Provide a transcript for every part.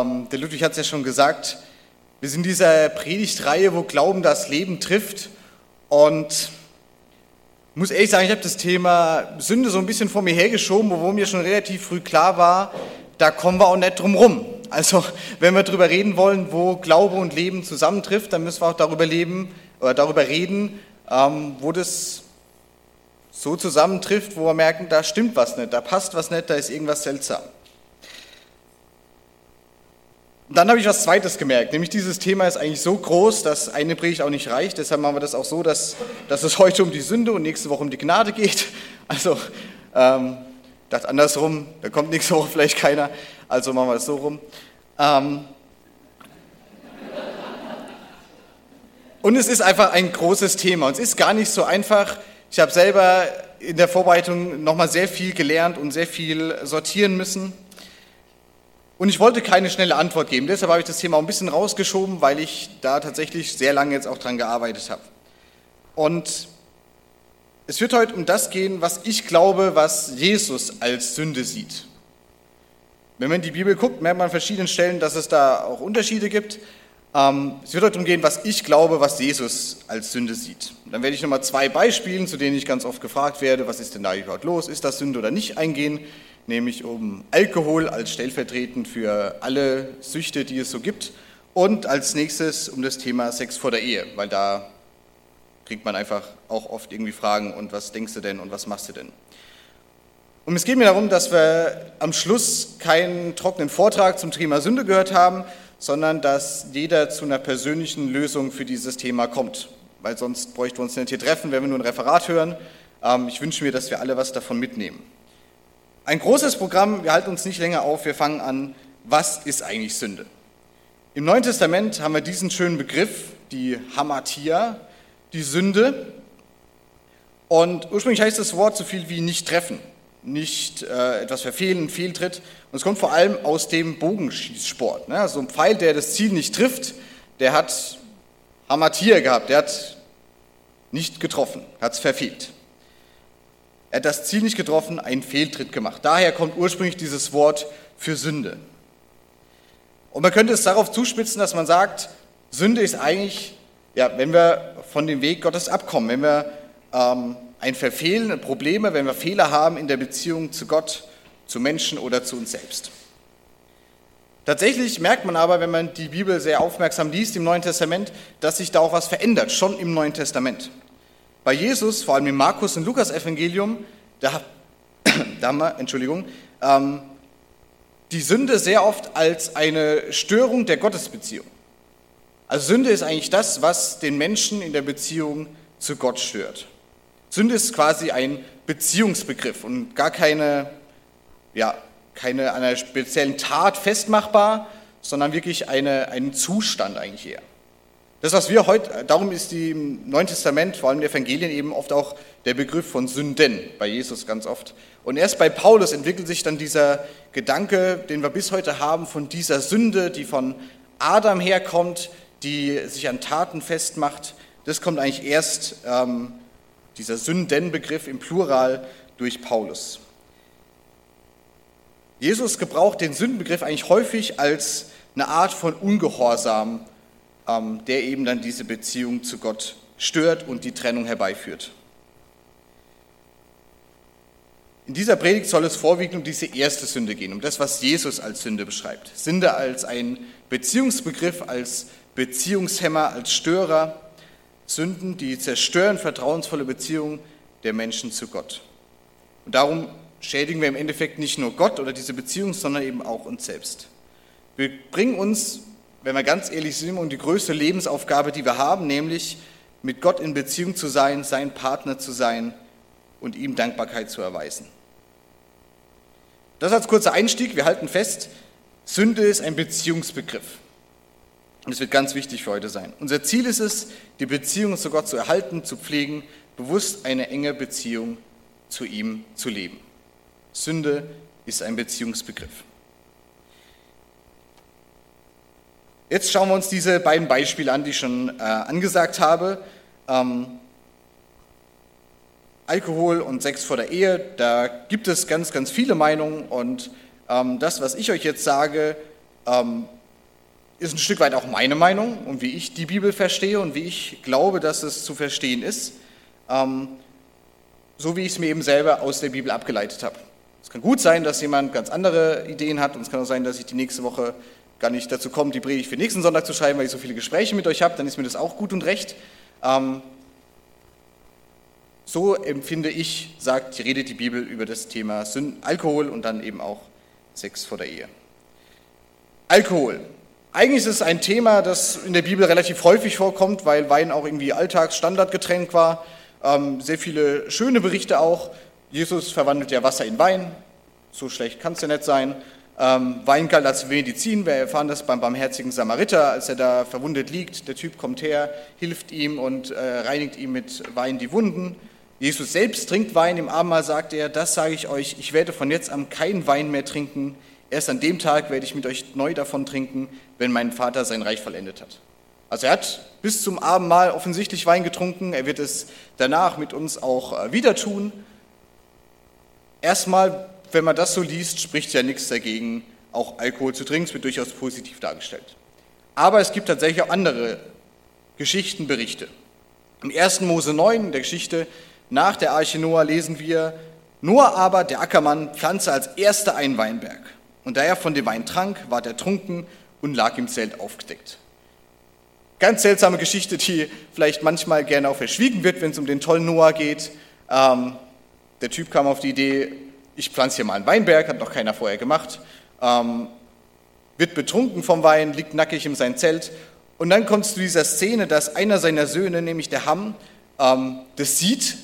Ähm, der Ludwig hat es ja schon gesagt, wir sind in dieser Predigtreihe, wo Glauben das Leben trifft. Und ich muss ehrlich sagen, ich habe das Thema Sünde so ein bisschen vor mir hergeschoben, wo mir schon relativ früh klar war, da kommen wir auch nicht drum rum. Also wenn wir darüber reden wollen, wo Glaube und Leben zusammentrifft, dann müssen wir auch darüber, leben, oder darüber reden, ähm, wo das so zusammentrifft, wo wir merken, da stimmt was nicht, da passt was nicht, da ist irgendwas seltsam. Und dann habe ich was Zweites gemerkt, nämlich dieses Thema ist eigentlich so groß, dass eine Predigt auch nicht reicht. Deshalb machen wir das auch so, dass, dass es heute um die Sünde und nächste Woche um die Gnade geht. Also, ähm, dachte andersrum, da kommt nächste Woche vielleicht keiner, also machen wir es so rum. Ähm, und es ist einfach ein großes Thema und es ist gar nicht so einfach. Ich habe selber in der Vorbereitung nochmal sehr viel gelernt und sehr viel sortieren müssen. Und ich wollte keine schnelle Antwort geben, deshalb habe ich das Thema auch ein bisschen rausgeschoben, weil ich da tatsächlich sehr lange jetzt auch dran gearbeitet habe. Und es wird heute um das gehen, was ich glaube, was Jesus als Sünde sieht. Wenn man in die Bibel guckt, merkt man an verschiedenen Stellen, dass es da auch Unterschiede gibt. Ähm, es wird heute darum gehen, was ich glaube, was Jesus als Sünde sieht. dann werde ich nochmal zwei Beispielen, zu denen ich ganz oft gefragt werde, was ist denn da überhaupt los, ist das Sünde oder nicht, eingehen nämlich um Alkohol als stellvertretend für alle Süchte, die es so gibt. Und als nächstes um das Thema Sex vor der Ehe, weil da kriegt man einfach auch oft irgendwie Fragen und was denkst du denn und was machst du denn? Und es geht mir darum, dass wir am Schluss keinen trockenen Vortrag zum Thema Sünde gehört haben, sondern dass jeder zu einer persönlichen Lösung für dieses Thema kommt. Weil sonst bräuchten wir uns nicht hier treffen, wenn wir nur ein Referat hören. Ähm, ich wünsche mir, dass wir alle was davon mitnehmen. Ein großes Programm, wir halten uns nicht länger auf, wir fangen an, was ist eigentlich Sünde? Im Neuen Testament haben wir diesen schönen Begriff, die Hamatia, die Sünde. Und ursprünglich heißt das Wort so viel wie nicht treffen, nicht äh, etwas verfehlen, Fehltritt. Und es kommt vor allem aus dem Bogenschießsport. Ne? Also ein Pfeil, der das Ziel nicht trifft, der hat Hamatia gehabt, der hat nicht getroffen, hat es verfehlt. Er hat das Ziel nicht getroffen, einen Fehltritt gemacht. Daher kommt ursprünglich dieses Wort für Sünde. Und man könnte es darauf zuspitzen, dass man sagt, Sünde ist eigentlich, ja, wenn wir von dem Weg Gottes abkommen, wenn wir ähm, ein Verfehlen, Probleme, wenn wir Fehler haben in der Beziehung zu Gott, zu Menschen oder zu uns selbst. Tatsächlich merkt man aber, wenn man die Bibel sehr aufmerksam liest im Neuen Testament, dass sich da auch was verändert, schon im Neuen Testament. Bei Jesus, vor allem im Markus- und Lukas-Evangelium, da, da haben wir, Entschuldigung, ähm, die Sünde sehr oft als eine Störung der Gottesbeziehung. Also Sünde ist eigentlich das, was den Menschen in der Beziehung zu Gott stört. Sünde ist quasi ein Beziehungsbegriff und gar keine, ja, keine einer speziellen Tat festmachbar, sondern wirklich eine, einen Zustand eigentlich eher. Das, was wir heute, darum ist die im Neuen Testament, vor allem in Evangelien, eben oft auch der Begriff von Sünden, bei Jesus ganz oft. Und erst bei Paulus entwickelt sich dann dieser Gedanke, den wir bis heute haben, von dieser Sünde, die von Adam herkommt, die sich an Taten festmacht. Das kommt eigentlich erst, ähm, dieser Sündenbegriff im Plural, durch Paulus. Jesus gebraucht den Sündenbegriff eigentlich häufig als eine Art von Ungehorsam der eben dann diese Beziehung zu Gott stört und die Trennung herbeiführt. In dieser Predigt soll es vorwiegend um diese erste Sünde gehen, um das, was Jesus als Sünde beschreibt. Sünde als ein Beziehungsbegriff, als Beziehungshemmer, als Störer. Sünden, die zerstören vertrauensvolle Beziehungen der Menschen zu Gott. Und darum schädigen wir im Endeffekt nicht nur Gott oder diese Beziehung, sondern eben auch uns selbst. Wir bringen uns wenn wir ganz ehrlich sind, um die größte Lebensaufgabe, die wir haben, nämlich mit Gott in Beziehung zu sein, sein Partner zu sein und ihm Dankbarkeit zu erweisen. Das als kurzer Einstieg. Wir halten fest, Sünde ist ein Beziehungsbegriff. Und es wird ganz wichtig für heute sein. Unser Ziel ist es, die Beziehung zu Gott zu erhalten, zu pflegen, bewusst eine enge Beziehung zu ihm zu leben. Sünde ist ein Beziehungsbegriff. Jetzt schauen wir uns diese beiden Beispiele an, die ich schon äh, angesagt habe. Ähm, Alkohol und Sex vor der Ehe, da gibt es ganz, ganz viele Meinungen und ähm, das, was ich euch jetzt sage, ähm, ist ein Stück weit auch meine Meinung und wie ich die Bibel verstehe und wie ich glaube, dass es zu verstehen ist, ähm, so wie ich es mir eben selber aus der Bibel abgeleitet habe. Es kann gut sein, dass jemand ganz andere Ideen hat und es kann auch sein, dass ich die nächste Woche gar nicht dazu komme, die Predigt für nächsten Sonntag zu schreiben, weil ich so viele Gespräche mit euch habe, dann ist mir das auch gut und recht. Ähm, so empfinde ich, sagt, redet die Bibel über das Thema Sünden, Alkohol und dann eben auch Sex vor der Ehe. Alkohol. Eigentlich ist es ein Thema, das in der Bibel relativ häufig vorkommt, weil Wein auch irgendwie Alltagsstandardgetränk war. Ähm, sehr viele schöne Berichte auch. Jesus verwandelt ja Wasser in Wein. So schlecht kann es ja nicht sein. Ähm, Wein galt als Medizin. Wir erfahren das beim barmherzigen Samariter, als er da verwundet liegt. Der Typ kommt her, hilft ihm und äh, reinigt ihm mit Wein die Wunden. Jesus selbst trinkt Wein. Im Abendmahl sagt er, das sage ich euch, ich werde von jetzt an keinen Wein mehr trinken. Erst an dem Tag werde ich mit euch neu davon trinken, wenn mein Vater sein Reich vollendet hat. Also er hat bis zum Abendmahl offensichtlich Wein getrunken. Er wird es danach mit uns auch äh, wieder tun. Erstmal, wenn man das so liest, spricht ja nichts dagegen, auch Alkohol zu trinken. Es wird durchaus positiv dargestellt. Aber es gibt tatsächlich auch andere Geschichten, Berichte. Im 1. Mose 9, in der Geschichte nach der Arche Noah, lesen wir, Noah aber, der Ackermann, pflanzte als erster einen Weinberg. Und da er von dem Wein trank, ward er trunken und lag im Zelt aufgedeckt. Ganz seltsame Geschichte, die vielleicht manchmal gerne auch verschwiegen wird, wenn es um den tollen Noah geht. Ähm, der Typ kam auf die Idee, ich pflanze hier mal einen Weinberg, hat noch keiner vorher gemacht, ähm, wird betrunken vom Wein, liegt nackig in seinem Zelt. Und dann kommt es zu dieser Szene, dass einer seiner Söhne, nämlich der Ham, ähm, das sieht,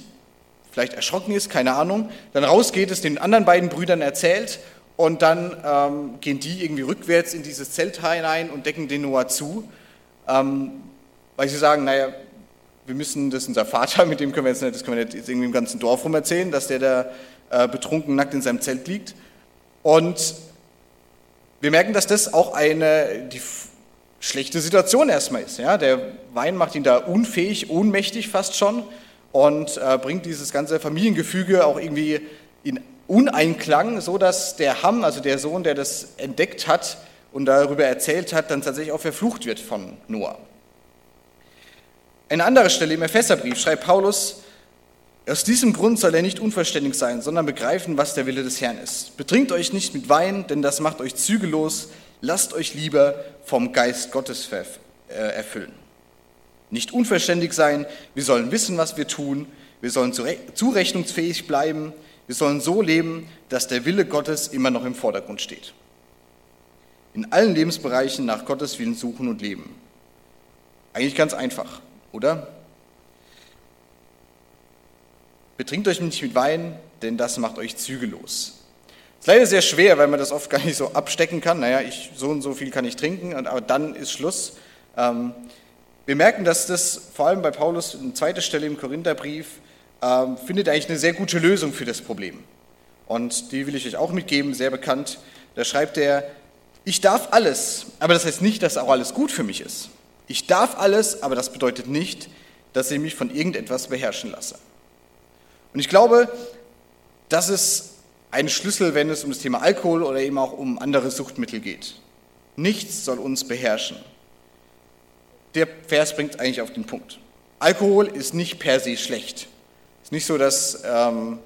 vielleicht erschrocken ist, keine Ahnung, dann rausgeht, es den anderen beiden Brüdern erzählt und dann ähm, gehen die irgendwie rückwärts in dieses Zelt hinein und decken den Noah zu, ähm, weil sie sagen, naja, wir müssen, das ist unser Vater, mit dem können wir jetzt nicht, das können wir nicht irgendwie im ganzen Dorf rum erzählen, dass der da äh, betrunken nackt in seinem Zelt liegt. Und wir merken, dass das auch eine die schlechte Situation erstmal ist. Ja? Der Wein macht ihn da unfähig, ohnmächtig fast schon und äh, bringt dieses ganze Familiengefüge auch irgendwie in Uneinklang, so dass der Ham, also der Sohn, der das entdeckt hat und darüber erzählt hat, dann tatsächlich auch verflucht wird von Noah. Eine andere Stelle im Epheserbrief schreibt Paulus, aus diesem Grund soll er nicht unverständlich sein, sondern begreifen, was der Wille des Herrn ist. Betrinkt euch nicht mit Wein, denn das macht euch zügellos. Lasst euch lieber vom Geist Gottes äh, erfüllen. Nicht unverständlich sein, wir sollen wissen, was wir tun, wir sollen zurechnungsfähig bleiben, wir sollen so leben, dass der Wille Gottes immer noch im Vordergrund steht. In allen Lebensbereichen nach Gottes Willen suchen und leben. Eigentlich ganz einfach oder? Betrinkt euch nicht mit Wein, denn das macht euch zügellos. Ist leider sehr schwer, weil man das oft gar nicht so abstecken kann. Naja, ich, so und so viel kann ich trinken, aber dann ist Schluss. Ähm, wir merken, dass das vor allem bei Paulus, eine zweite Stelle im Korintherbrief, ähm, findet eigentlich eine sehr gute Lösung für das Problem. Und die will ich euch auch mitgeben, sehr bekannt. Da schreibt er, ich darf alles, aber das heißt nicht, dass auch alles gut für mich ist. Ich darf alles, aber das bedeutet nicht, dass ich mich von irgendetwas beherrschen lasse. Und ich glaube, das ist ein Schlüssel, wenn es um das Thema Alkohol oder eben auch um andere Suchtmittel geht. Nichts soll uns beherrschen. Der Vers bringt eigentlich auf den Punkt. Alkohol ist nicht per se schlecht. Es ist nicht so, dass ähm,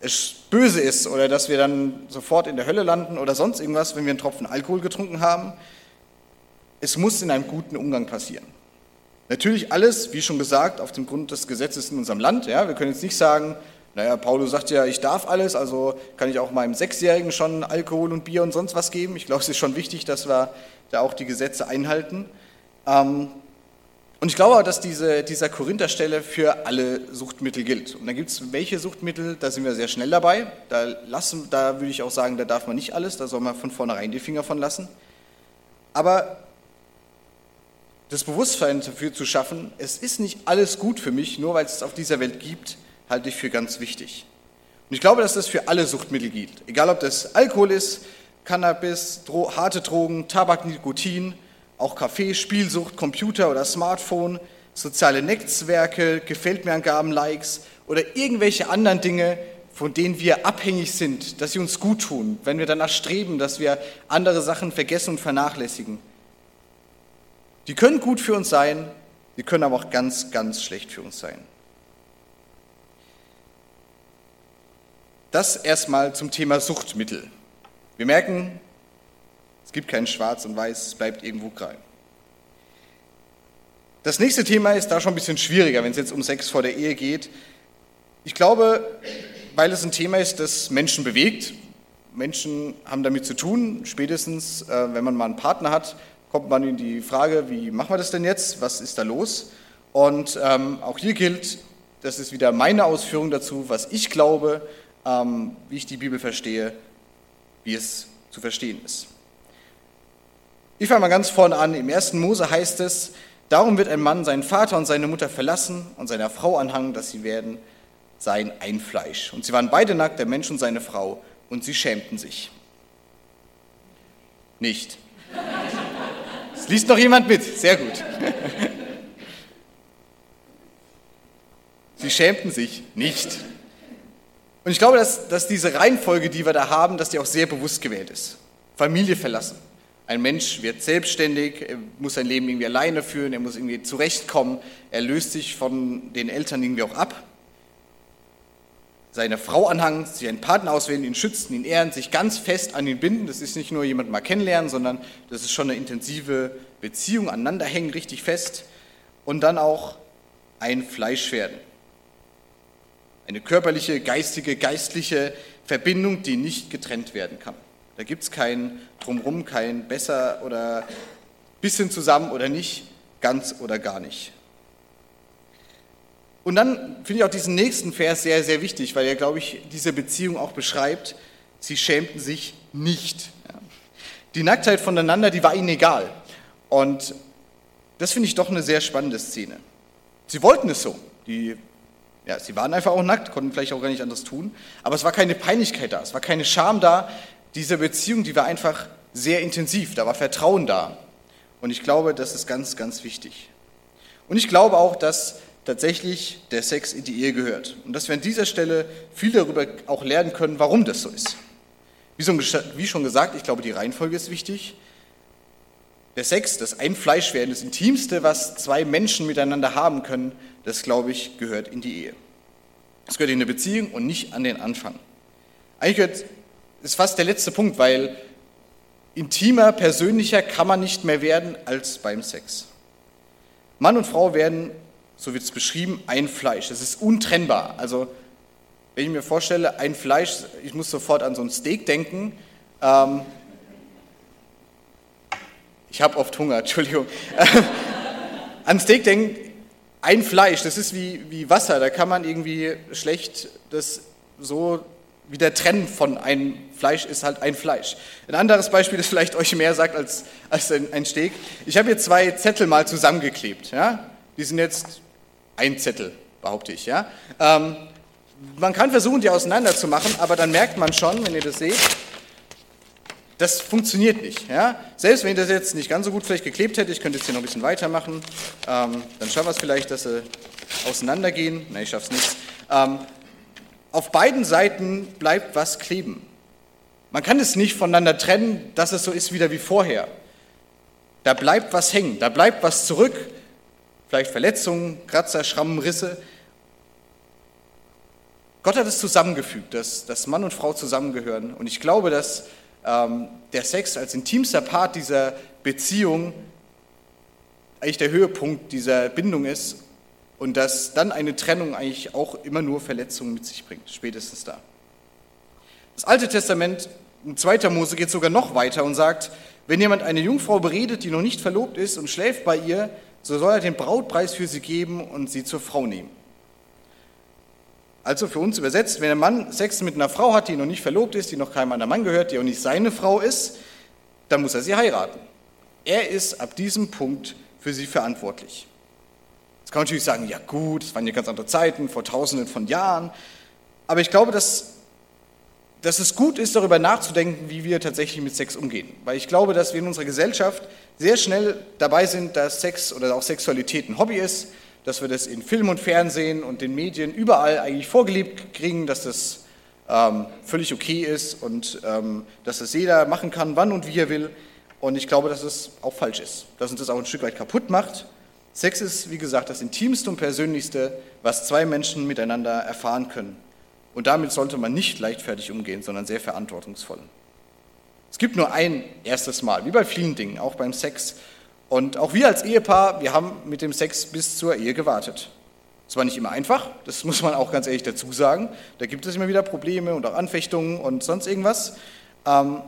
es böse ist oder dass wir dann sofort in der Hölle landen oder sonst irgendwas, wenn wir einen Tropfen Alkohol getrunken haben es muss in einem guten Umgang passieren. Natürlich alles, wie schon gesagt, auf dem Grund des Gesetzes in unserem Land. Ja, wir können jetzt nicht sagen, naja, Paulo sagt ja, ich darf alles, also kann ich auch meinem Sechsjährigen schon Alkohol und Bier und sonst was geben. Ich glaube, es ist schon wichtig, dass wir da auch die Gesetze einhalten. Ähm, und ich glaube auch, dass diese, dieser Korintherstelle für alle Suchtmittel gilt. Und da gibt es welche Suchtmittel, da sind wir sehr schnell dabei. Da, lassen, da würde ich auch sagen, da darf man nicht alles, da soll man von vornherein die Finger von lassen. Aber das Bewusstsein dafür zu schaffen, es ist nicht alles gut für mich, nur weil es es auf dieser Welt gibt, halte ich für ganz wichtig. Und ich glaube, dass das für alle Suchtmittel gilt. Egal, ob das Alkohol ist, Cannabis, Dro harte Drogen, Tabak, Nikotin, auch Kaffee, Spielsucht, Computer oder Smartphone, soziale Netzwerke, Gefällt mir Angaben, Likes oder irgendwelche anderen Dinge, von denen wir abhängig sind, dass sie uns gut tun, wenn wir danach streben, dass wir andere Sachen vergessen und vernachlässigen. Die können gut für uns sein, sie können aber auch ganz, ganz schlecht für uns sein. Das erstmal zum Thema Suchtmittel. Wir merken, es gibt kein Schwarz und Weiß, es bleibt irgendwo grau. Das nächste Thema ist da schon ein bisschen schwieriger, wenn es jetzt um Sex vor der Ehe geht. Ich glaube, weil es ein Thema ist, das Menschen bewegt. Menschen haben damit zu tun. Spätestens, äh, wenn man mal einen Partner hat, kommt man in die Frage, wie machen wir das denn jetzt? Was ist da los? Und ähm, auch hier gilt, das ist wieder meine Ausführung dazu, was ich glaube, ähm, wie ich die Bibel verstehe, wie es zu verstehen ist. Ich fange mal ganz vorne an. Im ersten Mose heißt es, Darum wird ein Mann seinen Vater und seine Mutter verlassen und seiner Frau anhangen, dass sie werden sein ein Fleisch. Und sie waren beide nackt, der Mensch und seine Frau, und sie schämten sich. Nicht. Es liest noch jemand mit. Sehr gut. Sie schämten sich nicht. Und ich glaube, dass, dass diese Reihenfolge, die wir da haben, dass die auch sehr bewusst gewählt ist. Familie verlassen, ein Mensch wird selbstständig, er muss sein Leben irgendwie alleine führen, er muss irgendwie zurechtkommen, er löst sich von den Eltern irgendwie auch ab. Seine Frau anhangen, sich einen Partner auswählen, ihn schützen, ihn ehren, sich ganz fest an ihn binden. Das ist nicht nur jemand mal kennenlernen, sondern das ist schon eine intensive Beziehung, aneinander hängen, richtig fest. Und dann auch ein Fleisch werden. Eine körperliche, geistige, geistliche Verbindung, die nicht getrennt werden kann. Da gibt es kein Drumrum, kein besser oder bisschen zusammen oder nicht, ganz oder gar nicht. Und dann finde ich auch diesen nächsten Vers sehr, sehr wichtig, weil er, glaube ich, diese Beziehung auch beschreibt. Sie schämten sich nicht. Die Nacktheit voneinander, die war ihnen egal. Und das finde ich doch eine sehr spannende Szene. Sie wollten es so. Die, ja, sie waren einfach auch nackt, konnten vielleicht auch gar nicht anders tun. Aber es war keine Peinlichkeit da, es war keine Scham da, diese Beziehung, die war einfach sehr intensiv, da war Vertrauen da. Und ich glaube, das ist ganz, ganz wichtig. Und ich glaube auch, dass tatsächlich der Sex in die Ehe gehört. Und dass wir an dieser Stelle viel darüber auch lernen können, warum das so ist. Wie schon gesagt, ich glaube, die Reihenfolge ist wichtig. Der Sex, das Einfleischwerden, das Intimste, was zwei Menschen miteinander haben können, das, glaube ich, gehört in die Ehe. Es gehört in eine Beziehung und nicht an den Anfang. Eigentlich gehört ist fast der letzte Punkt, weil intimer, persönlicher kann man nicht mehr werden als beim Sex. Mann und Frau werden, so wird es beschrieben, ein Fleisch. Das ist untrennbar. Also, wenn ich mir vorstelle, ein Fleisch, ich muss sofort an so ein Steak denken. Ähm, ich habe oft Hunger, Entschuldigung. an Steak denken, ein Fleisch, das ist wie, wie Wasser, da kann man irgendwie schlecht das so wieder trennen von einem Fleisch ist halt ein Fleisch. Ein anderes Beispiel, das vielleicht euch mehr sagt als, als ein, ein Steg. Ich habe hier zwei Zettel mal zusammengeklebt. Ja? Die sind jetzt ein Zettel, behaupte ich. Ja? Ähm, man kann versuchen, die auseinanderzumachen, aber dann merkt man schon, wenn ihr das seht, das funktioniert nicht. Ja? Selbst wenn ich das jetzt nicht ganz so gut vielleicht geklebt hätte, ich könnte jetzt hier noch ein bisschen weitermachen, ähm, dann schaffen wir es vielleicht, dass sie auseinandergehen. Nein, ich schaffe es nicht. Ähm, auf beiden Seiten bleibt was kleben. Man kann es nicht voneinander trennen, dass es so ist wieder wie vorher. Da bleibt was hängen, da bleibt was zurück, vielleicht Verletzungen, Kratzer, Schrammen, Risse. Gott hat es zusammengefügt, dass, dass Mann und Frau zusammengehören. Und ich glaube, dass ähm, der Sex als intimster Part dieser Beziehung eigentlich der Höhepunkt dieser Bindung ist und dass dann eine Trennung eigentlich auch immer nur Verletzungen mit sich bringt, spätestens da. Das Alte Testament, in 2. Mose, geht sogar noch weiter und sagt, wenn jemand eine Jungfrau beredet, die noch nicht verlobt ist und schläft bei ihr, so soll er den Brautpreis für sie geben und sie zur Frau nehmen. Also für uns übersetzt, wenn ein Mann Sex mit einer Frau hat, die noch nicht verlobt ist, die noch keinem anderen Mann gehört, die auch nicht seine Frau ist, dann muss er sie heiraten. Er ist ab diesem Punkt für sie verantwortlich. Jetzt kann man natürlich sagen, ja gut, es waren ja ganz andere Zeiten, vor tausenden von Jahren. Aber ich glaube, dass, dass es gut ist, darüber nachzudenken, wie wir tatsächlich mit Sex umgehen. Weil ich glaube, dass wir in unserer Gesellschaft sehr schnell dabei sind, dass Sex oder auch Sexualität ein Hobby ist, dass wir das in Film und Fernsehen und den Medien überall eigentlich vorgelebt kriegen, dass das ähm, völlig okay ist und ähm, dass das jeder machen kann, wann und wie er will. Und ich glaube, dass es auch falsch ist, dass uns das auch ein Stück weit kaputt macht. Sex ist, wie gesagt, das intimste und persönlichste, was zwei Menschen miteinander erfahren können. Und damit sollte man nicht leichtfertig umgehen, sondern sehr verantwortungsvoll. Es gibt nur ein erstes Mal, wie bei vielen Dingen, auch beim Sex. Und auch wir als Ehepaar, wir haben mit dem Sex bis zur Ehe gewartet. Es war nicht immer einfach, das muss man auch ganz ehrlich dazu sagen. Da gibt es immer wieder Probleme und auch Anfechtungen und sonst irgendwas. Ähm,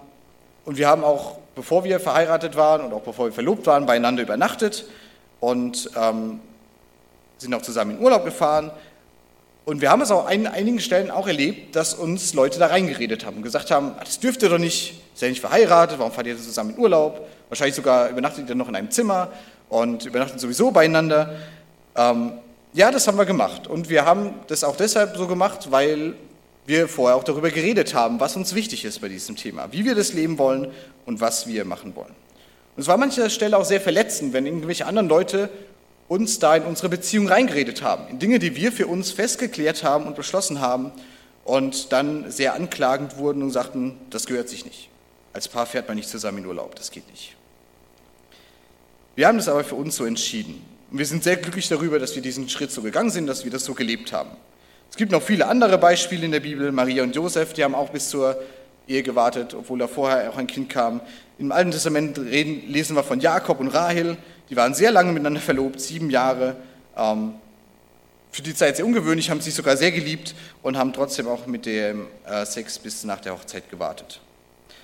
und wir haben auch, bevor wir verheiratet waren und auch bevor wir verlobt waren, beieinander übernachtet und ähm, sind auch zusammen in Urlaub gefahren. Und wir haben es auch an einigen Stellen auch erlebt, dass uns Leute da reingeredet haben und gesagt haben, ah, das dürft ihr doch nicht, ist ja nicht verheiratet, warum fahrt ihr zusammen in Urlaub? Wahrscheinlich sogar übernachtet ihr noch in einem Zimmer und übernachtet sowieso beieinander. Ähm, ja, das haben wir gemacht. Und wir haben das auch deshalb so gemacht, weil wir vorher auch darüber geredet haben, was uns wichtig ist bei diesem Thema, wie wir das leben wollen und was wir machen wollen. Und es war an mancher Stelle auch sehr verletzend, wenn irgendwelche anderen Leute uns da in unsere Beziehung reingeredet haben, in Dinge, die wir für uns festgeklärt haben und beschlossen haben und dann sehr anklagend wurden und sagten, das gehört sich nicht. Als Paar fährt man nicht zusammen in Urlaub, das geht nicht. Wir haben das aber für uns so entschieden. Und wir sind sehr glücklich darüber, dass wir diesen Schritt so gegangen sind, dass wir das so gelebt haben. Es gibt noch viele andere Beispiele in der Bibel. Maria und Josef, die haben auch bis zur Ehe gewartet, obwohl da vorher auch ein Kind kam. Im Alten Testament reden, lesen wir von Jakob und Rahel. Die waren sehr lange miteinander verlobt, sieben Jahre. Ähm, für die Zeit sehr ungewöhnlich, haben sich sogar sehr geliebt und haben trotzdem auch mit dem äh, Sex bis nach der Hochzeit gewartet.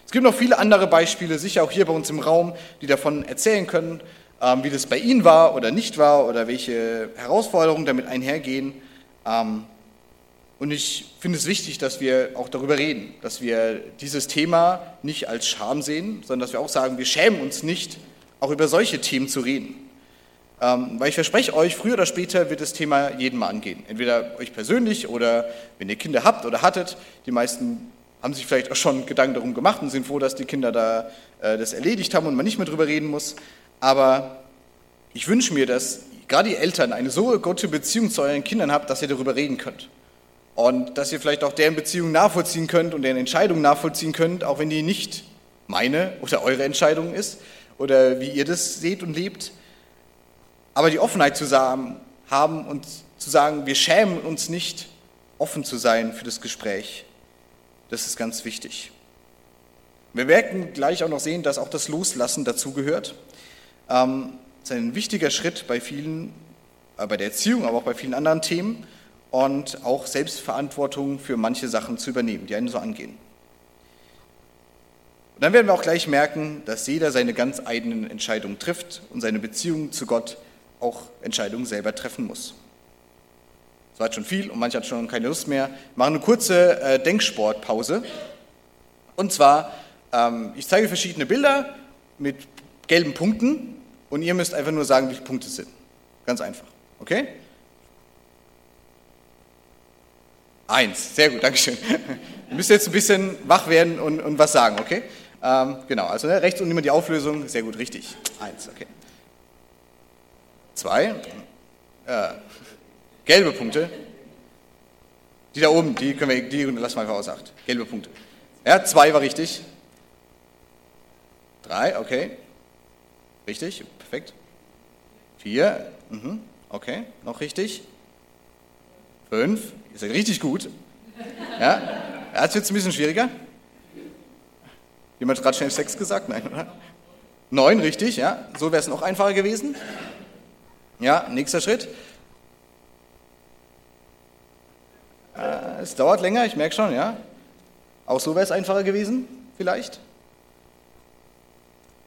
Es gibt noch viele andere Beispiele, sicher auch hier bei uns im Raum, die davon erzählen können, ähm, wie das bei Ihnen war oder nicht war oder welche Herausforderungen damit einhergehen. Ähm, und ich finde es wichtig, dass wir auch darüber reden, dass wir dieses Thema nicht als Scham sehen, sondern dass wir auch sagen, wir schämen uns nicht, auch über solche Themen zu reden. Ähm, weil ich verspreche euch, früher oder später wird das Thema jeden mal angehen. Entweder euch persönlich oder wenn ihr Kinder habt oder hattet. Die meisten haben sich vielleicht auch schon Gedanken darum gemacht und sind froh, dass die Kinder da äh, das erledigt haben und man nicht mehr darüber reden muss. Aber ich wünsche mir, dass gerade die Eltern eine so gute Beziehung zu euren Kindern habt, dass ihr darüber reden könnt. Und dass ihr vielleicht auch deren Beziehung nachvollziehen könnt und deren Entscheidung nachvollziehen könnt, auch wenn die nicht meine oder eure Entscheidung ist oder wie ihr das seht und lebt. Aber die Offenheit zu haben und zu sagen, wir schämen uns nicht, offen zu sein für das Gespräch, das ist ganz wichtig. Wir werden gleich auch noch sehen, dass auch das Loslassen dazugehört. Ähm, das ist ein wichtiger Schritt bei vielen, äh, bei der Erziehung, aber auch bei vielen anderen Themen und auch Selbstverantwortung für manche Sachen zu übernehmen, die einen so angehen. Und dann werden wir auch gleich merken, dass jeder seine ganz eigenen Entscheidungen trifft und seine Beziehung zu Gott auch Entscheidungen selber treffen muss. Das war jetzt schon viel und manche hat schon keine Lust mehr. Wir machen eine kurze äh, Denksportpause. Und zwar, ähm, ich zeige verschiedene Bilder mit gelben Punkten und ihr müsst einfach nur sagen, wie viele Punkte es sind. Ganz einfach. Okay? Eins, sehr gut, Dankeschön. Ihr müsst jetzt ein bisschen wach werden und, und was sagen, okay? Ähm, genau, also ne, rechts unten immer die Auflösung, sehr gut, richtig. Eins, okay. Zwei, äh, gelbe Punkte. Die da oben, die können wir, die lassen wir einfach aus acht. Gelbe Punkte. Ja, zwei war richtig. Drei, okay. Richtig, perfekt. Vier, mhm, okay, noch richtig. Fünf, ist ja richtig gut. Ja, jetzt wird es ein bisschen schwieriger. Jemand hat gerade schnell sechs gesagt? Nein, oder? Neun, richtig, ja. So wäre es noch einfacher gewesen. Ja, nächster Schritt. Äh, es dauert länger, ich merke schon, ja. Auch so wäre es einfacher gewesen, vielleicht.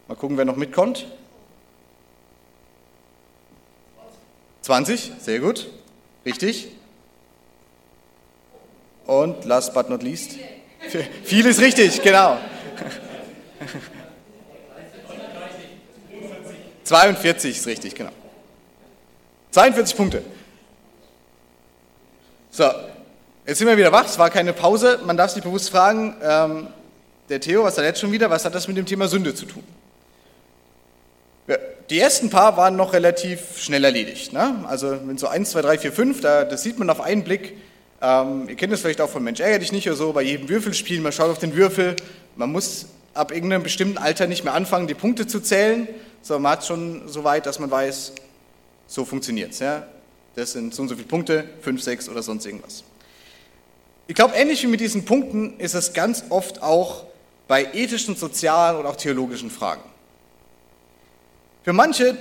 Mal gucken, wer noch mitkommt. 20, sehr gut. Richtig. Und last but not least. Viel ist richtig, genau. 42 ist richtig, genau. 42 Punkte. So, jetzt sind wir wieder wach, es war keine Pause. Man darf sich bewusst fragen, ähm, der Theo, was hat jetzt schon wieder, was hat das mit dem Thema Sünde zu tun? Die ersten paar waren noch relativ schnell erledigt. Ne? Also wenn so 1, 2, 3, 4, 5, da, das sieht man auf einen Blick, Ähm, ihr kennt das vielleicht auch von Mensch ärger dich nicht oder so, bei jedem Würfelspiel, man schaut auf den Würfel, man muss ab irgendeinem bestimmten Alter nicht mehr anfangen, die Punkte zu zählen, sondern man hat schon so weit, dass man weiß, so funktioniert es. Ja? Das sind so und so viele Punkte, fünf, sechs oder sonst irgendwas. Ich glaube, ähnlich wie mit diesen Punkten ist es ganz oft auch bei ethischen, sozialen oder auch theologischen Fragen. Für manche,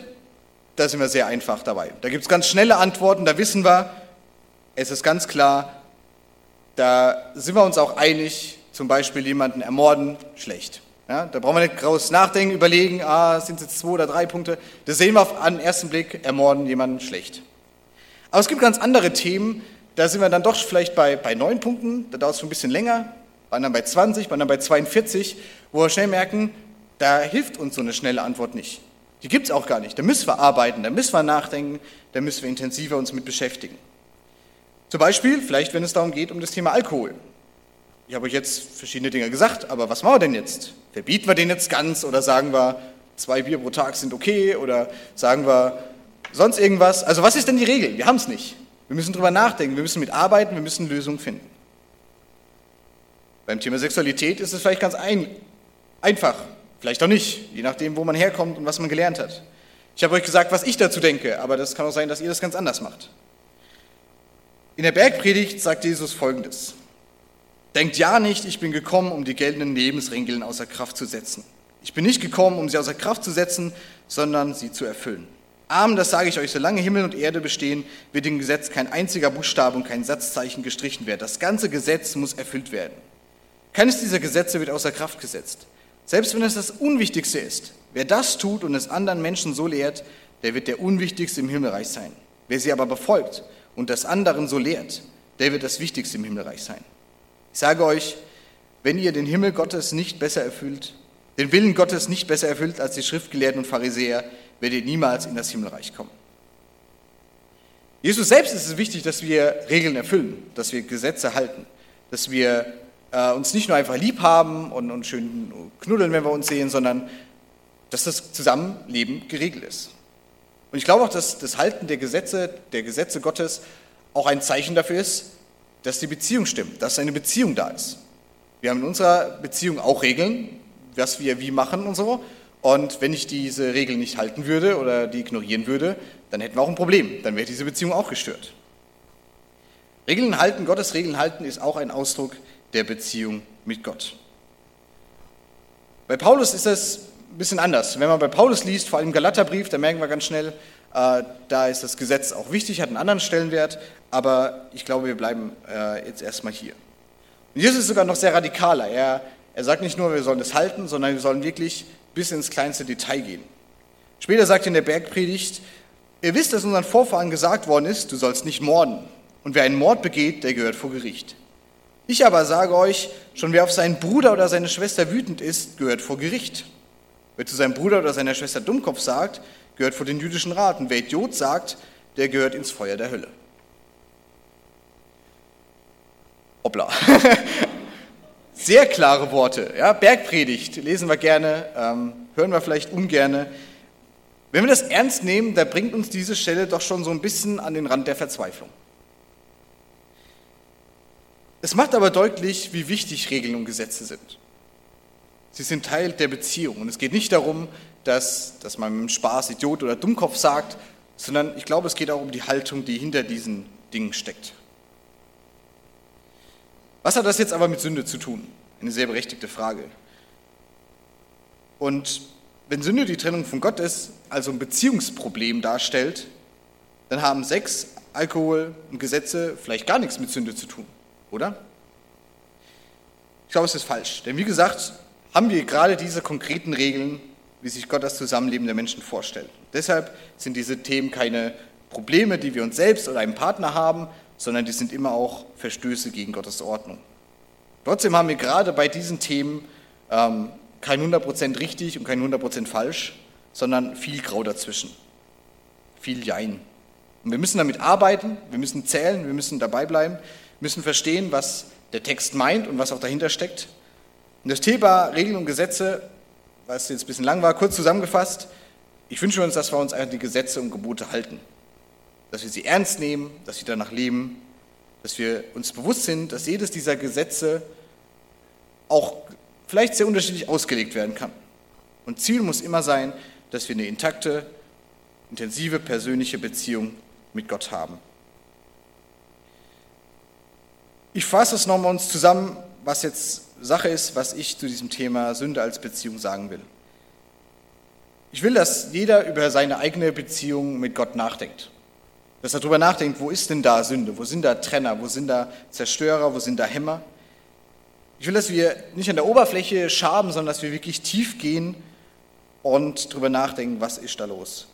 da sind wir sehr einfach dabei. Da gibt es ganz schnelle Antworten, da wissen wir, es ist ganz klar, da sind wir uns auch einig, zum Beispiel jemanden ermorden, schlecht. Ja, da brauchen wir nicht groß nachdenken, überlegen, ah, sind es jetzt zwei oder drei Punkte. Das sehen wir auf einen ersten Blick, ermorden jemanden schlecht. Aber es gibt ganz andere Themen, da sind wir dann doch vielleicht bei, bei neun Punkten, da dauert es schon ein bisschen länger, bei anderen bei 20, bei anderen bei 42, wo wir schnell merken, da hilft uns so eine schnelle Antwort nicht. Die gibt es auch gar nicht. Da müssen wir arbeiten, da müssen wir nachdenken, da müssen wir intensiver uns mit beschäftigen. Zum Beispiel, vielleicht wenn es darum geht, um das Thema Alkohol. Ich habe euch jetzt verschiedene Dinge gesagt, aber was machen wir denn jetzt? Verbieten wir den jetzt ganz oder sagen wir, zwei Bier pro Tag sind okay oder sagen wir sonst irgendwas? Also was ist denn die Regel? Wir haben es nicht. Wir müssen drüber nachdenken, wir müssen mitarbeiten, wir müssen Lösungen finden. Beim Thema Sexualität ist es vielleicht ganz ein, einfach, vielleicht auch nicht, je nachdem, wo man herkommt und was man gelernt hat. Ich habe euch gesagt, was ich dazu denke, aber das kann auch sein, dass ihr das ganz anders macht. In der Bergpredigt sagt Jesus Folgendes. Denkt ja nicht, ich bin gekommen, um die geltenden Lebensregeln außer Kraft zu setzen. Ich bin nicht gekommen, um sie außer Kraft zu setzen, sondern sie zu erfüllen. Amen, das sage ich euch, solange Himmel und Erde bestehen, wird im Gesetz kein einziger Buchstabe und kein Satzzeichen gestrichen werden. Das ganze Gesetz muss erfüllt werden. Keines dieser Gesetze wird außer Kraft gesetzt. Selbst wenn es das Unwichtigste ist. Wer das tut und es anderen Menschen so lehrt, der wird der Unwichtigste im Himmelreich sein. Wer sie aber befolgt und das anderen so lehrt, der wird das Wichtigste im Himmelreich sein. Ich sage euch, wenn ihr den Himmel Gottes nicht besser erfüllt, den Willen Gottes nicht besser erfüllt als die Schriftgelehrten und Pharisäer, werdet ihr niemals in das Himmelreich kommen. Jesus selbst ist es wichtig, dass wir Regeln erfüllen, dass wir Gesetze halten, dass wir äh, uns nicht nur einfach lieb haben und, und schön knuddeln, wenn wir uns sehen, sondern dass das Zusammenleben geregelt ist. Und ich glaube auch, dass das Halten der Gesetze, der Gesetze Gottes auch ein Zeichen dafür ist, dass die Beziehung stimmt, dass eine Beziehung da ist. Wir haben in unserer Beziehung auch Regeln, was wir wie machen und so. Und wenn ich diese Regeln nicht halten würde oder die ignorieren würde, dann hätten wir auch ein Problem. Dann wäre diese Beziehung auch gestört. Regeln halten, Gottes Regeln halten, ist auch ein Ausdruck der Beziehung mit Gott. Bei Paulus ist das ein bisschen anders. Wenn man bei Paulus liest, vor allem Galaterbrief, da merken wir ganz schnell, äh, da ist das Gesetz auch wichtig, hat einen anderen Stellenwert, aber ich glaube, wir bleiben äh, jetzt erstmal hier. Und Jesus ist sogar noch sehr radikaler. Er, er sagt nicht nur, wir sollen es halten, sondern wir sollen wirklich bis ins kleinste Detail gehen. Später sagt er in der Bergpredigt, ihr wisst, dass unseren Vorfahren gesagt worden ist, du sollst nicht morden. Und wer einen Mord begeht, der gehört vor Gericht. Ich aber sage euch, schon wer auf seinen Bruder oder seine Schwester wütend ist, gehört vor Gericht. Wer zu seinem Bruder oder seiner Schwester Dummkopf sagt, gehört vor den jüdischen Rat. Und wer Idiot sagt, der gehört ins Feuer der Hölle. Hoppla. Sehr klare Worte. Ja? Bergpredigt lesen wir gerne, ähm, hören wir vielleicht ungerne. Wenn wir das ernst nehmen, da bringt uns diese Stelle doch schon so ein bisschen an den Rand der Verzweiflung. Es macht aber deutlich, wie wichtig Regeln und Gesetze sind. Sie sind Teil der Beziehung. Und es geht nicht darum, dass, dass man mit Spaß Idiot oder Dummkopf sagt, sondern ich glaube, es geht auch um die Haltung, die hinter diesen Dingen steckt. Was hat das jetzt aber mit Sünde zu tun? Eine sehr berechtigte Frage. Und wenn Sünde die Trennung von Gott ist, also ein Beziehungsproblem darstellt, dann haben Sex, Alkohol und Gesetze vielleicht gar nichts mit Sünde zu tun, oder? Ich glaube, es ist falsch. Denn wie gesagt, haben wir gerade diese konkreten Regeln, wie sich Gott das Zusammenleben der Menschen vorstellt. Deshalb sind diese Themen keine Probleme, die wir uns selbst oder einem Partner haben, sondern die sind immer auch Verstöße gegen Gottes Ordnung. Trotzdem haben wir gerade bei diesen Themen ähm, kein 100% richtig und kein 100% falsch, sondern viel Grau dazwischen. Viel Jein. Und wir müssen damit arbeiten, wir müssen zählen, wir müssen dabei bleiben, müssen verstehen, was der Text meint und was auch dahinter steckt. Und das Thema Regeln und Gesetze, was jetzt ein bisschen lang war, kurz zusammengefasst, ich wünsche uns, dass wir uns einfach die Gesetze und Gebote halten. Dass wir sie ernst nehmen, dass wir danach leben, dass wir uns bewusst sind, dass jedes dieser Gesetze auch vielleicht sehr unterschiedlich ausgelegt werden kann. Und Ziel muss immer sein, dass wir eine intakte, intensive persönliche Beziehung mit Gott haben. Ich fasse es nochmal uns zusammen, was jetzt Sache ist, was ich zu diesem Thema Sünde als Beziehung sagen will. Ich will, dass jeder über seine eigene Beziehung mit Gott nachdenkt. Dass er darüber nachdenkt, wo ist denn da Sünde? Wo sind da Trenner? Wo sind da Zerstörer? Wo sind da Hämmer? Ich will, dass wir nicht an der Oberfläche schaben, sondern dass wir wirklich tief gehen und darüber nachdenken, was ist da los.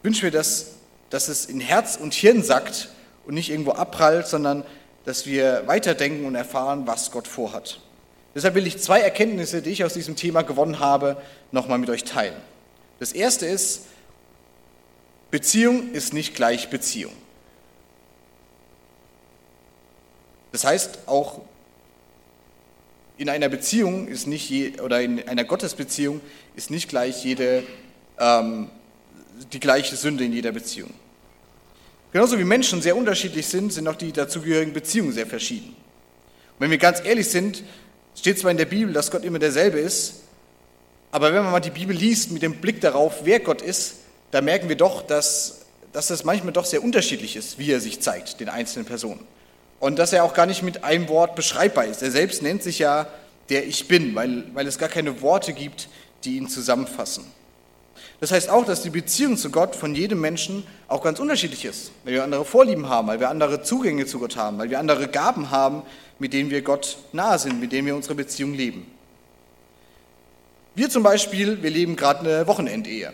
Ich wünsche mir, dass, dass es in Herz und Hirn sackt und nicht irgendwo abprallt, sondern dass wir weiterdenken und erfahren, was Gott vorhat. Deshalb will ich zwei Erkenntnisse, die ich aus diesem Thema gewonnen habe, nochmal mit euch teilen. Das erste ist, Beziehung ist nicht gleich Beziehung. Das heißt, auch in einer Beziehung ist nicht je, oder in einer Gottesbeziehung ist nicht gleich jede ähm, die gleiche Sünde in jeder Beziehung. Genauso wie Menschen sehr unterschiedlich sind, sind auch die dazugehörigen Beziehungen sehr verschieden. Und wenn wir ganz ehrlich sind, steht zwar in der Bibel, dass Gott immer derselbe ist, aber wenn man mal die Bibel liest mit dem Blick darauf, wer Gott ist, da merken wir doch, dass, dass es manchmal doch sehr unterschiedlich ist, wie er sich zeigt, den einzelnen Personen. Und dass er auch gar nicht mit einem Wort beschreibbar ist. Er selbst nennt sich ja der Ich Bin, weil, weil es gar keine Worte gibt, die ihn zusammenfassen. Das heißt auch, dass die Beziehung zu Gott von jedem Menschen auch ganz unterschiedlich ist, weil wir andere Vorlieben haben, weil wir andere Zugänge zu Gott haben, weil wir andere Gaben haben, mit denen wir Gott nahe sind, mit denen wir unsere Beziehung leben. Wir zum Beispiel, wir leben gerade eine Wochenendehe.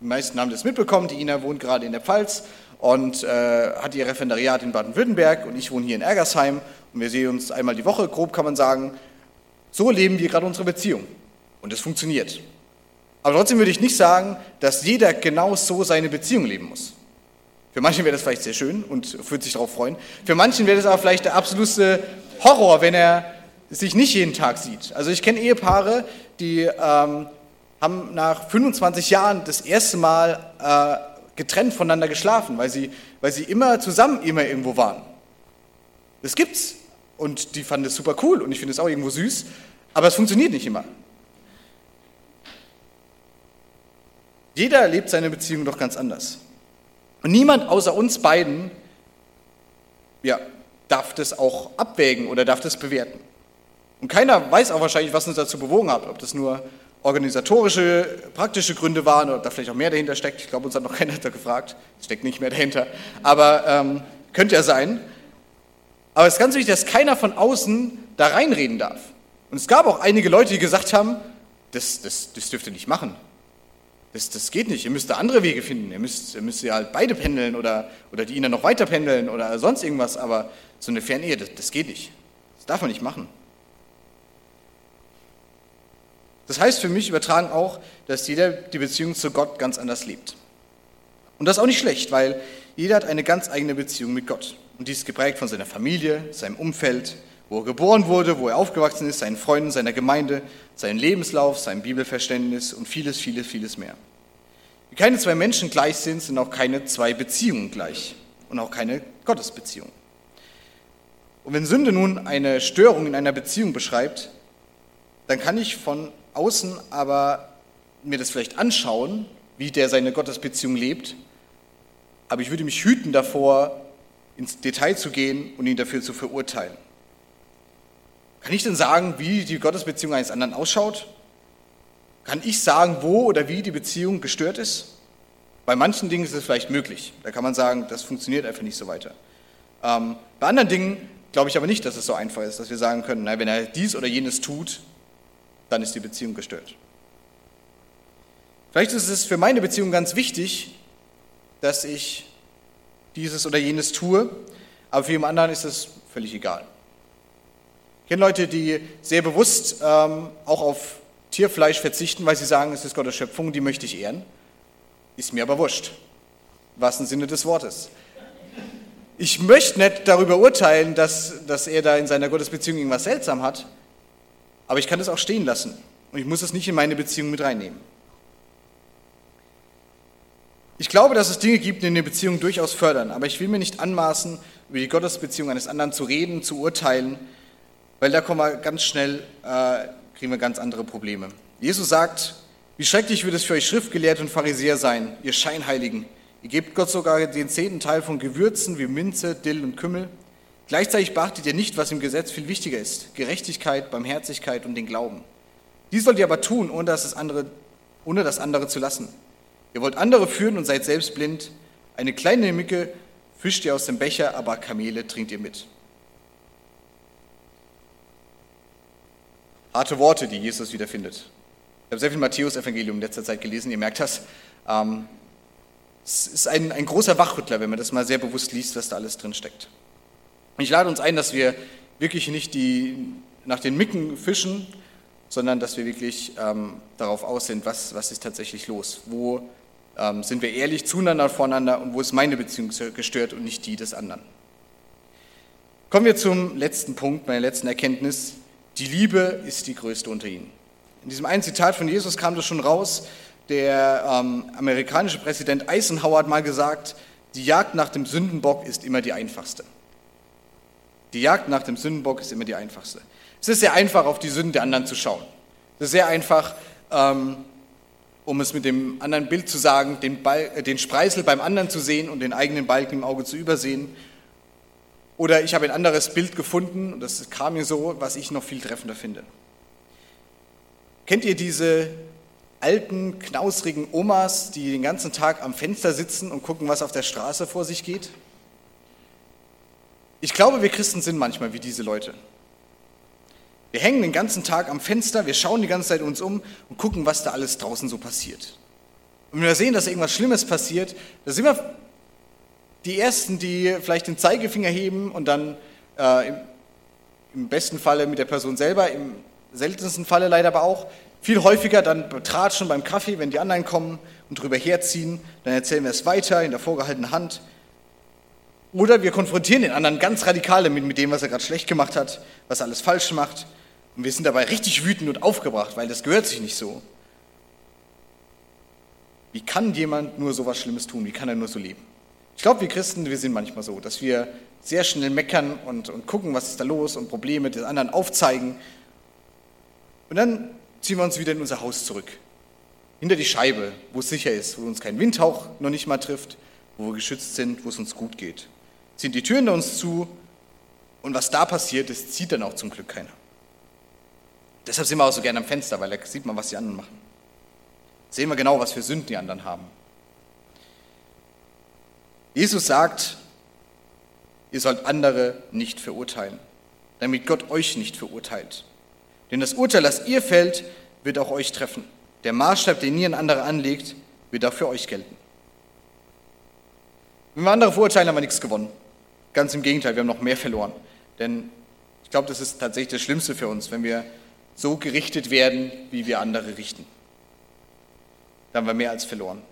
Die meisten haben das mitbekommen. Die Ina wohnt gerade in der Pfalz und äh, hat ihr Referendariat in Baden-Württemberg und ich wohne hier in Ergersheim und wir sehen uns einmal die Woche, grob kann man sagen. So leben wir gerade unsere Beziehung und es funktioniert. Aber trotzdem würde ich nicht sagen, dass jeder genau so seine Beziehung leben muss. Für manchen wäre das vielleicht sehr schön und würde sich darauf freuen. Für manchen wäre das aber vielleicht der absolute Horror, wenn er sich nicht jeden Tag sieht. Also ich kenne Ehepaare, die ähm, haben nach 25 Jahren das erste Mal äh, getrennt voneinander geschlafen, weil sie, weil sie immer zusammen immer irgendwo waren. Das gibt's. Und die fanden es super cool und ich finde es auch irgendwo süß, aber es funktioniert nicht immer. Jeder erlebt seine Beziehung doch ganz anders. Und niemand außer uns beiden ja, darf das auch abwägen oder darf das bewerten. Und keiner weiß auch wahrscheinlich, was uns dazu bewogen hat, ob das nur organisatorische, praktische Gründe waren oder da vielleicht auch mehr dahinter steckt. Ich glaube, uns hat noch keiner gefragt. Es steckt nicht mehr dahinter. Aber ähm, könnte ja sein. Aber es ist ganz wichtig, dass keiner von außen da reinreden darf. Und es gab auch einige Leute, die gesagt haben, das, das, das dürft ihr nicht machen. Das, das geht nicht. Ihr müsst da andere Wege finden. Ihr müsst, ihr müsst ja halt beide pendeln oder, oder die Ihnen noch weiter pendeln oder sonst irgendwas. Aber so eine Fernehe, das, das geht nicht. Das darf man nicht machen. Das heißt für mich übertragen auch, dass jeder die Beziehung zu Gott ganz anders lebt. Und das ist auch nicht schlecht, weil jeder hat eine ganz eigene Beziehung mit Gott. Und die ist geprägt von seiner Familie, seinem Umfeld, wo er geboren wurde, wo er aufgewachsen ist, seinen Freunden, seiner Gemeinde, seinem Lebenslauf, seinem Bibelverständnis und vieles, vieles, vieles mehr. Wie keine zwei Menschen gleich sind, sind auch keine zwei Beziehungen gleich und auch keine Gottesbeziehung. Und wenn Sünde nun eine Störung in einer Beziehung beschreibt, dann kann ich von außen aber mir das vielleicht anschauen, wie der seine Gottesbeziehung lebt, aber ich würde mich hüten davor, ins Detail zu gehen und ihn dafür zu verurteilen. Kann ich denn sagen, wie die Gottesbeziehung eines anderen ausschaut? Kann ich sagen, wo oder wie die Beziehung gestört ist? Bei manchen Dingen ist es vielleicht möglich. Da kann man sagen, das funktioniert einfach nicht so weiter. Ähm, bei anderen Dingen glaube ich aber nicht, dass es so einfach ist, dass wir sagen können, na, wenn er dies oder jenes tut, dann ist die Beziehung gestört. Vielleicht ist es für meine Beziehung ganz wichtig, dass ich dieses oder jenes tue, aber für jemand anderen ist es völlig egal. Ich kenne Leute, die sehr bewusst ähm, auch auf Tierfleisch verzichten, weil sie sagen, es ist Gottes Schöpfung, die möchte ich ehren. Ist mir aber wurscht. Im wahrsten Sinne des Wortes. Ich möchte nicht darüber urteilen, dass, dass er da in seiner Gottesbeziehung irgendwas seltsam hat, aber ich kann es auch stehen lassen und ich muss es nicht in meine Beziehung mit reinnehmen. Ich glaube, dass es Dinge gibt, die eine Beziehung durchaus fördern, aber ich will mir nicht anmaßen, über die Gottesbeziehung eines anderen zu reden, zu urteilen, weil da kommen wir ganz schnell, äh, kriegen wir ganz andere Probleme. Jesus sagt, wie schrecklich wird es für euch Schriftgelehrte und Pharisäer sein, ihr Scheinheiligen. Ihr gebt Gott sogar den zehnten Teil von Gewürzen wie Minze, Dill und Kümmel. Gleichzeitig beachtet ihr nicht, was im Gesetz viel wichtiger ist, Gerechtigkeit, Barmherzigkeit und den Glauben. Dies sollt ihr aber tun, ohne das andere, ohne das andere zu lassen. Ihr wollt andere führen und seid selbst blind. Eine kleine Micke fischt ihr aus dem Becher, aber Kamele trinkt ihr mit. Harte Worte, die Jesus wiederfindet. Ich habe sehr viel Matthäus-Evangelium in letzter Zeit gelesen, ihr merkt das. Ähm, es ist ein, ein großer Wachrüttler, wenn man das mal sehr bewusst liest, was da alles drin steckt. Ich lade uns ein, dass wir wirklich nicht die, nach den Micken fischen, sondern dass wir wirklich ähm, darauf aus sind, was, was ist tatsächlich los. Wo ähm, sind wir ehrlich zueinander, voreinander und wo ist meine Beziehung gestört und nicht die des anderen. Kommen wir zum letzten Punkt, meiner letzten Erkenntnis. Die Liebe ist die größte unter ihnen. In diesem einen Zitat von Jesus kam das schon raus. Der ähm, amerikanische Präsident Eisenhower hat mal gesagt, die Jagd nach dem Sündenbock ist immer die einfachste. Die Jagd nach dem Sündenbock ist immer die einfachste. Es ist sehr einfach, auf die Sünden der anderen zu schauen. Es ist sehr einfach, ähm, um es mit dem anderen Bild zu sagen, den, Ball, äh, den Spreißel beim anderen zu sehen und den eigenen Balken im Auge zu übersehen. Oder ich habe ein anderes Bild gefunden, und das kam mir so, was ich noch viel treffender finde. Kennt ihr diese alten, knausrigen Omas, die den ganzen Tag am Fenster sitzen und gucken, was auf der Straße vor sich geht? Ich glaube, wir Christen sind manchmal wie diese Leute. Wir hängen den ganzen Tag am Fenster, wir schauen die ganze Zeit uns um und gucken, was da alles draußen so passiert. Und wenn wir sehen, dass irgendwas Schlimmes passiert, da sind wir die Ersten, die vielleicht den Zeigefinger heben und dann äh, im, im besten Falle mit der Person selber, im seltensten Falle leider aber auch, viel häufiger dann betratschen beim Kaffee, wenn die anderen kommen und drüber herziehen, dann erzählen wir es weiter in der vorgehaltenen Hand. Oder wir konfrontieren den anderen ganz radikal damit, mit dem, was er gerade schlecht gemacht hat, was er alles falsch macht. Und wir sind dabei richtig wütend und aufgebracht, weil das gehört sich nicht so. Wie kann jemand nur so was Schlimmes tun? Wie kann er nur so leben? Ich glaube, wir Christen, wir sind manchmal so, dass wir sehr schnell meckern und, und gucken, was ist da los und Probleme des anderen aufzeigen und dann ziehen wir uns wieder in unser Haus zurück. Hinter die Scheibe, wo es sicher ist, wo uns kein Windhauch noch nicht mal trifft, wo wir geschützt sind, wo es uns gut geht. Ziehen die Türen uns zu und was da passiert, das zieht dann auch zum Glück keiner. Deshalb sind wir auch so gerne am Fenster, weil da sieht man, was die anderen machen. Sehen wir genau, was für Sünden die anderen haben. Jesus sagt, ihr sollt andere nicht verurteilen, damit Gott euch nicht verurteilt. Denn das Urteil, das ihr fällt, wird auch euch treffen. Der Maßstab, den ihr in andere anlegt, wird auch für euch gelten. Wenn wir andere verurteilen, haben wir nichts gewonnen. Ganz im Gegenteil, wir haben noch mehr verloren. Denn ich glaube, das ist tatsächlich das Schlimmste für uns, wenn wir so gerichtet werden, wie wir andere richten. Da haben wir mehr als verloren.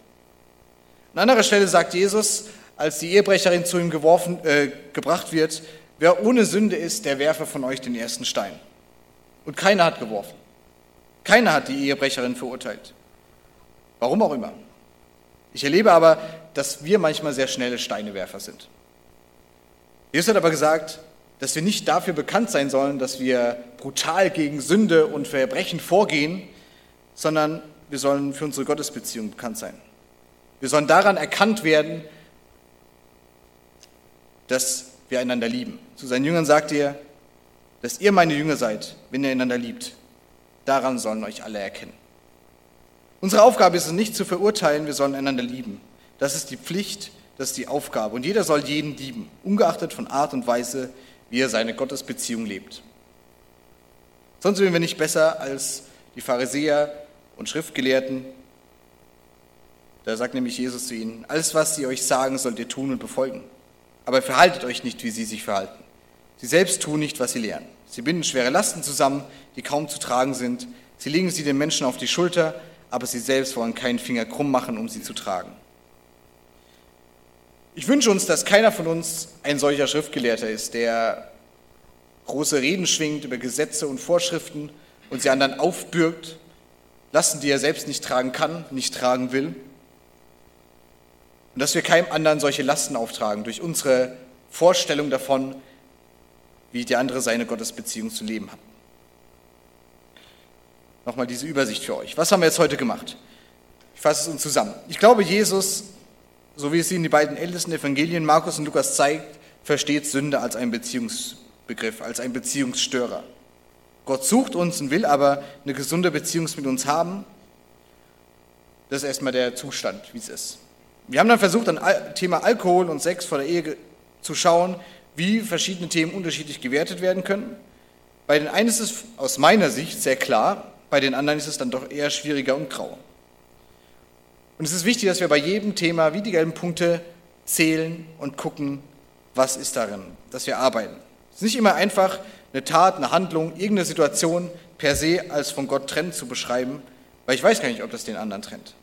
An anderer Stelle sagt Jesus, als die Ehebrecherin zu ihm geworfen, äh, gebracht wird, wer ohne Sünde ist, der werfe von euch den ersten Stein. Und keiner hat geworfen. Keiner hat die Ehebrecherin verurteilt. Warum auch immer. Ich erlebe aber, dass wir manchmal sehr schnelle Steinewerfer sind. Jesus hat aber gesagt, dass wir nicht dafür bekannt sein sollen, dass wir brutal gegen Sünde und Verbrechen vorgehen, sondern wir sollen für unsere Gottesbeziehung bekannt sein. Wir sollen daran erkannt werden, dass wir einander lieben. Zu seinen Jüngern sagt er, dass ihr meine Jünger seid, wenn ihr einander liebt. Daran sollen euch alle erkennen. Unsere Aufgabe ist es nicht zu verurteilen, wir sollen einander lieben. Das ist die Pflicht, das ist die Aufgabe. Und jeder soll jeden lieben, ungeachtet von Art und Weise, wie er seine Gottesbeziehung lebt. Sonst sind wir nicht besser als die Pharisäer und Schriftgelehrten. Da sagt nämlich Jesus zu ihnen, alles, was sie euch sagen, sollt ihr tun und befolgen. Aber verhaltet euch nicht, wie sie sich verhalten. Sie selbst tun nicht, was sie lernen. Sie binden schwere Lasten zusammen, die kaum zu tragen sind. Sie legen sie den Menschen auf die Schulter, aber sie selbst wollen keinen Finger krumm machen, um sie zu tragen. Ich wünsche uns, dass keiner von uns ein solcher Schriftgelehrter ist, der große Reden schwingt über Gesetze und Vorschriften und sie anderen aufbürgt, Lasten, die er selbst nicht tragen kann, nicht tragen will. Und dass wir keinem anderen solche Lasten auftragen durch unsere Vorstellung davon, wie der andere seine Gottesbeziehung zu leben hat. Nochmal diese Übersicht für euch. Was haben wir jetzt heute gemacht? Ich fasse es uns zusammen. Ich glaube, Jesus, so wie es ihn die beiden ältesten Evangelien, Markus und Lukas zeigt, versteht Sünde als einen Beziehungsbegriff, als einen Beziehungsstörer. Gott sucht uns und will aber eine gesunde Beziehung mit uns haben. Das ist erstmal der Zustand, wie es ist. Wir haben dann versucht, an Thema Alkohol und Sex vor der Ehe zu schauen, wie verschiedene Themen unterschiedlich gewertet werden können. Bei den einen ist es aus meiner Sicht sehr klar, bei den anderen ist es dann doch eher schwieriger und grau. Und es ist wichtig, dass wir bei jedem Thema wie die gelben Punkte zählen und gucken, was ist darin, dass wir arbeiten. Es ist nicht immer einfach, eine Tat, eine Handlung, irgendeine Situation per se als von Gott trennt zu beschreiben, weil ich weiß gar nicht, ob das den anderen trennt.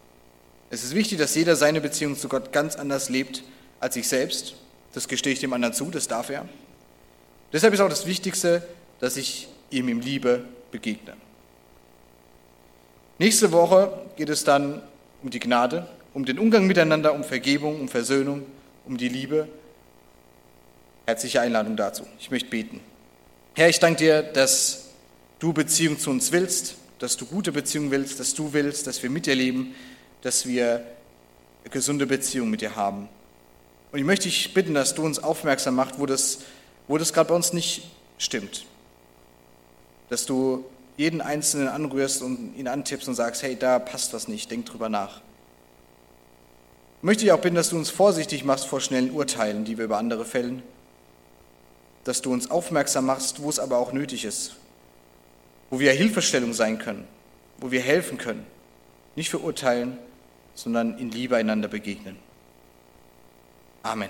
Es ist wichtig, dass jeder seine Beziehung zu Gott ganz anders lebt als ich selbst. Das gestehe ich dem anderen zu, das darf er. Deshalb ist auch das Wichtigste, dass ich ihm in Liebe begegne. Nächste Woche geht es dann um die Gnade, um den Umgang miteinander, um Vergebung, um Versöhnung, um die Liebe. Herzliche Einladung dazu. Ich möchte beten. Herr, ich danke dir, dass du Beziehung zu uns willst, dass du gute Beziehungen willst, dass du willst, dass wir mit dir leben, dass wir gesunde Beziehungen mit dir haben. Und ich möchte dich bitten, dass du uns aufmerksam machst, wo das, wo das gerade bei uns nicht stimmt. Dass du jeden Einzelnen anrührst und ihn antippst und sagst, hey, da passt was nicht, denk drüber nach. Ich möchte dich auch bitten, dass du uns vorsichtig machst vor schnellen Urteilen, die wir über andere fällen dass du uns aufmerksam machst, wo es aber auch nötig ist, wo wir Hilfestellung sein können, wo wir helfen können, nicht verurteilen, sondern in Liebe einander begegnen. Amen.